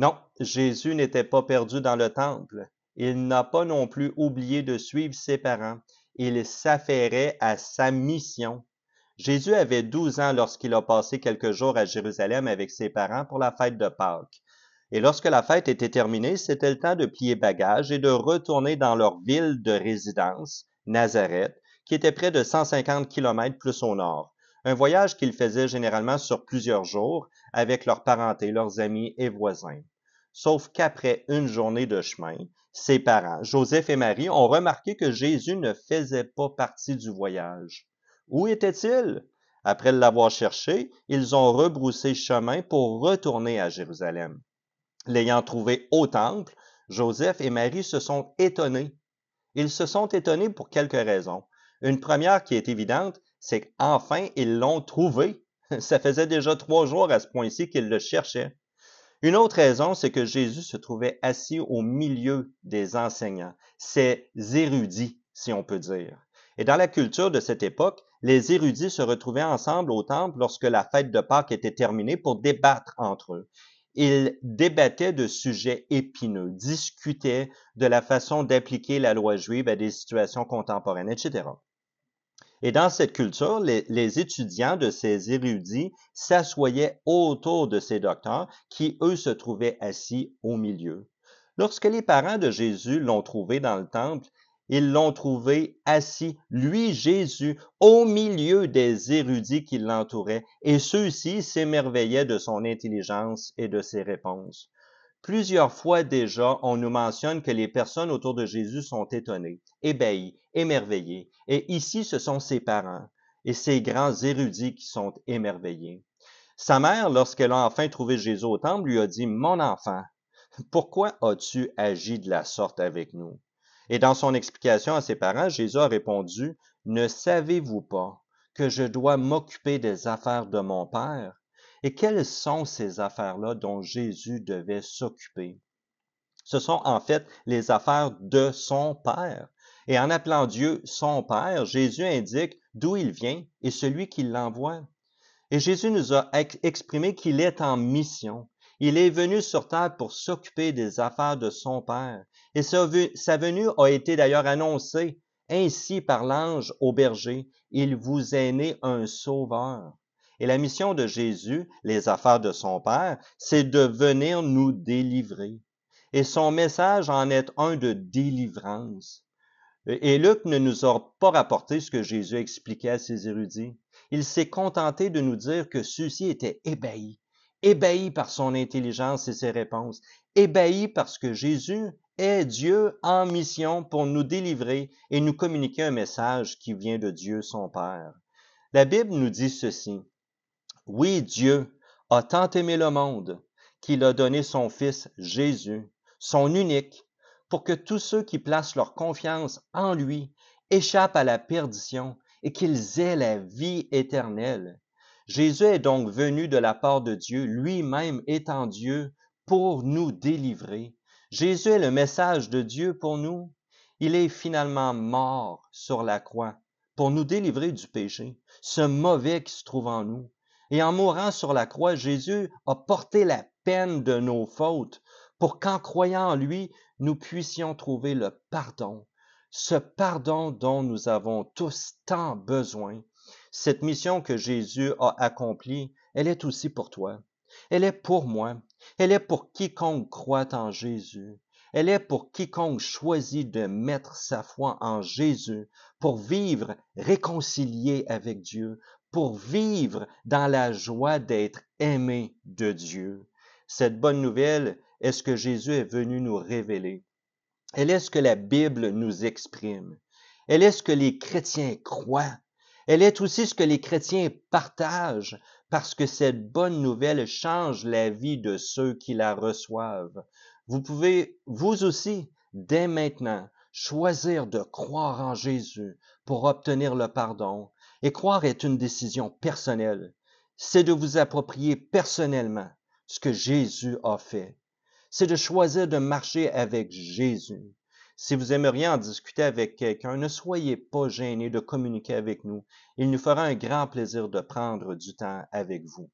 Non, Jésus n'était pas perdu dans le temple. Il n'a pas non plus oublié de suivre ses parents. Il s'affairait à sa mission. Jésus avait 12 ans lorsqu'il a passé quelques jours à Jérusalem avec ses parents pour la fête de Pâques. Et lorsque la fête était terminée, c'était le temps de plier bagages et de retourner dans leur ville de résidence, Nazareth, qui était près de 150 kilomètres plus au nord. Un voyage qu'ils faisaient généralement sur plusieurs jours avec leurs parentés, leurs amis et voisins. Sauf qu'après une journée de chemin, ses parents, Joseph et Marie, ont remarqué que Jésus ne faisait pas partie du voyage. Où était-il? Après l'avoir cherché, ils ont rebroussé chemin pour retourner à Jérusalem. L'ayant trouvé au temple, Joseph et Marie se sont étonnés. Ils se sont étonnés pour quelques raisons. Une première qui est évidente, c'est qu'enfin ils l'ont trouvé. Ça faisait déjà trois jours à ce point-ci qu'ils le cherchaient. Une autre raison, c'est que Jésus se trouvait assis au milieu des enseignants, ces érudits, si on peut dire. Et dans la culture de cette époque, les érudits se retrouvaient ensemble au temple lorsque la fête de Pâques était terminée pour débattre entre eux. Ils débattaient de sujets épineux, discutaient de la façon d'appliquer la loi juive à des situations contemporaines, etc. Et dans cette culture, les, étudiants de ces érudits s'assoyaient autour de ces docteurs qui, eux, se trouvaient assis au milieu. Lorsque les parents de Jésus l'ont trouvé dans le temple, ils l'ont trouvé assis, lui Jésus, au milieu des érudits qui l'entouraient, et ceux-ci s'émerveillaient de son intelligence et de ses réponses. Plusieurs fois déjà, on nous mentionne que les personnes autour de Jésus sont étonnées, ébahis, émerveillées, et ici ce sont ses parents et ces grands érudits qui sont émerveillés. Sa mère, lorsqu'elle a enfin trouvé Jésus au temple, lui a dit, Mon enfant, pourquoi as-tu agi de la sorte avec nous? Et dans son explication à ses parents, Jésus a répondu, Ne savez-vous pas que je dois m'occuper des affaires de mon Père? Et quelles sont ces affaires-là dont Jésus devait s'occuper? Ce sont en fait les affaires de son Père. Et en appelant Dieu son Père, Jésus indique d'où il vient et celui qui l'envoie. Et Jésus nous a exprimé qu'il est en mission. Il est venu sur terre pour s'occuper des affaires de son Père. Et sa venue a été d'ailleurs annoncée ainsi par l'ange au berger. Il vous est né un sauveur. Et la mission de Jésus, les affaires de son Père, c'est de venir nous délivrer. Et son message en est un de délivrance. Et Luc ne nous a pas rapporté ce que Jésus expliquait à ses érudits. Il s'est contenté de nous dire que ceux-ci étaient ébahis, ébahis par son intelligence et ses réponses, ébahis parce que Jésus est Dieu en mission pour nous délivrer et nous communiquer un message qui vient de Dieu son Père. La Bible nous dit ceci. Oui, Dieu a tant aimé le monde qu'il a donné son Fils Jésus, son unique, pour que tous ceux qui placent leur confiance en lui échappent à la perdition et qu'ils aient la vie éternelle. Jésus est donc venu de la part de Dieu, lui-même étant Dieu, pour nous délivrer. Jésus est le message de Dieu pour nous. Il est finalement mort sur la croix pour nous délivrer du péché, ce mauvais qui se trouve en nous. Et en mourant sur la croix, Jésus a porté la peine de nos fautes pour qu'en croyant en lui, nous puissions trouver le pardon, ce pardon dont nous avons tous tant besoin. Cette mission que Jésus a accomplie, elle est aussi pour toi. Elle est pour moi. Elle est pour quiconque croit en Jésus. Elle est pour quiconque choisit de mettre sa foi en Jésus pour vivre réconcilié avec Dieu, pour vivre dans la joie d'être aimé de Dieu. Cette bonne nouvelle est ce que Jésus est venu nous révéler. Elle est ce que la Bible nous exprime. Elle est ce que les chrétiens croient. Elle est aussi ce que les chrétiens partagent parce que cette bonne nouvelle change la vie de ceux qui la reçoivent. Vous pouvez, vous aussi, dès maintenant, choisir de croire en Jésus pour obtenir le pardon. Et croire est une décision personnelle. C'est de vous approprier personnellement ce que Jésus a fait. C'est de choisir de marcher avec Jésus. Si vous aimeriez en discuter avec quelqu'un, ne soyez pas gêné de communiquer avec nous. Il nous fera un grand plaisir de prendre du temps avec vous.